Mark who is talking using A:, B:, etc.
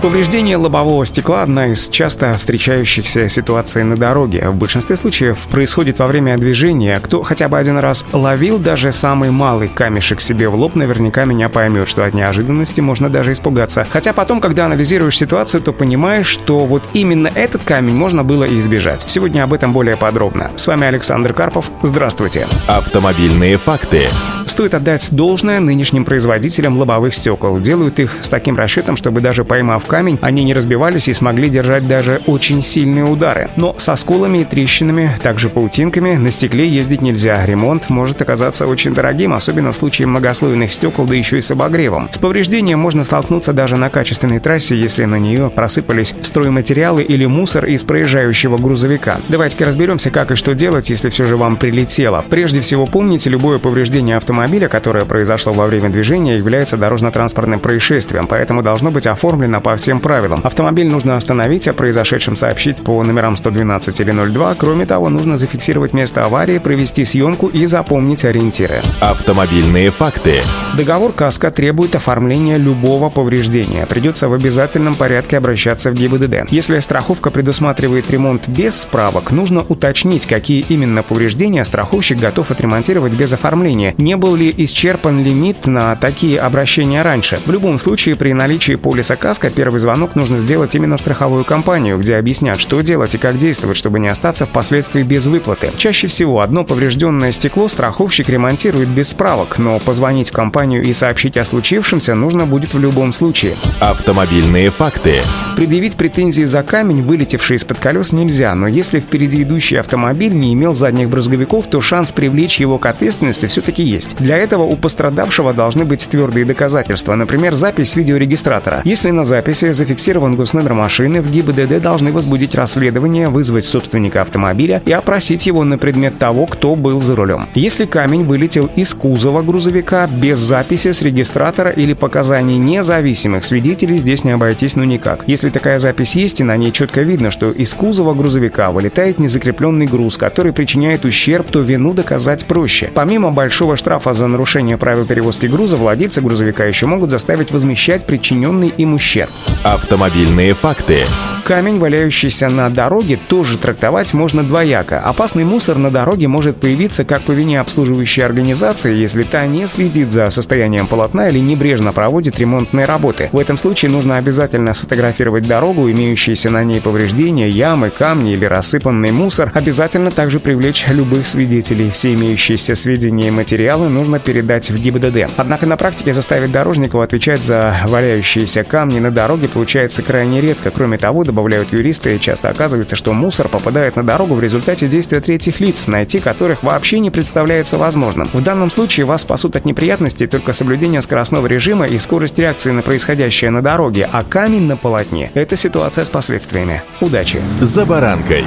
A: Повреждение лобового стекла – одна из часто встречающихся ситуаций на дороге. В большинстве случаев происходит во время движения. Кто хотя бы один раз ловил даже самый малый камешек себе в лоб, наверняка меня поймет, что от неожиданности можно даже испугаться. Хотя потом, когда анализируешь ситуацию, то понимаешь, что вот именно этот камень можно было и избежать. Сегодня об этом более подробно. С вами Александр Карпов. Здравствуйте.
B: Автомобильные факты.
A: Стоит отдать должное нынешним производителям лобовых стекол. Делают их с таким расчетом, чтобы даже поймав камень, они не разбивались и смогли держать даже очень сильные удары. Но со сколами и трещинами, также паутинками, на стекле ездить нельзя. Ремонт может оказаться очень дорогим, особенно в случае многослойных стекол, да еще и с обогревом. С повреждением можно столкнуться даже на качественной трассе, если на нее просыпались стройматериалы или мусор из проезжающего грузовика. Давайте-ка разберемся, как и что делать, если все же вам прилетело. Прежде всего помните, любое повреждение автомобиля, которое произошло во время движения, является дорожно-транспортным происшествием, поэтому должно быть оформлено по всем правилам. Автомобиль нужно остановить, о произошедшем сообщить по номерам 112 или 02. Кроме того, нужно зафиксировать место аварии, провести съемку и запомнить ориентиры.
B: Автомобильные факты.
A: Договор КАСКО требует оформления любого повреждения. Придется в обязательном порядке обращаться в ГИБДД. Если страховка предусматривает ремонт без справок, нужно уточнить, какие именно повреждения страховщик готов отремонтировать без оформления. Не был ли исчерпан лимит на такие обращения раньше. В любом случае, при наличии полиса КАСКО первый звонок нужно сделать именно в страховую компанию, где объяснят, что делать и как действовать, чтобы не остаться впоследствии без выплаты. Чаще всего одно поврежденное стекло страховщик ремонтирует без справок, но позвонить в компанию и сообщить о случившемся нужно будет в любом случае.
B: Автомобильные факты.
A: Предъявить претензии за камень, вылетевший из-под колес, нельзя, но если впереди идущий автомобиль не имел задних брызговиков, то шанс привлечь его к ответственности все-таки есть. Для этого у пострадавшего должны быть твердые доказательства, например, запись видеорегистратора. Если на записи зафиксирован госномер машины, в ГИБДД должны возбудить расследование, вызвать собственника автомобиля и опросить его на предмет того, кто был за рулем. Если камень вылетел из кузова грузовика без записи с регистратора или показаний независимых свидетелей, здесь не обойтись ну никак. Если такая запись есть и на ней четко видно, что из кузова грузовика вылетает незакрепленный груз, который причиняет ущерб, то вину доказать проще. Помимо большого штрафа за нарушение правил перевозки груза, владельцы грузовика еще могут заставить возмещать причиненный им ущерб.
B: Автомобильные факты.
A: Камень, валяющийся на дороге, тоже трактовать можно двояко. Опасный мусор на дороге может появиться как по вине обслуживающей организации, если та не следит за состоянием полотна или небрежно проводит ремонтные работы. В этом случае нужно обязательно сфотографировать дорогу, имеющиеся на ней повреждения, ямы, камни или рассыпанный мусор. Обязательно также привлечь любых свидетелей. Все имеющиеся сведения и материалы нужно передать в ГИБДД. Однако на практике заставить дорожников отвечать за валяющиеся камни на дороге получается крайне редко. Кроме того, добавляют юристы, часто оказывается, что мусор попадает на дорогу в результате действия третьих лиц, найти которых вообще не представляется возможным. В данном случае вас спасут от неприятностей только соблюдение скоростного режима и скорость реакции на происходящее на дороге, а камень на полотне – это ситуация с последствиями. Удачи!
B: «За баранкой».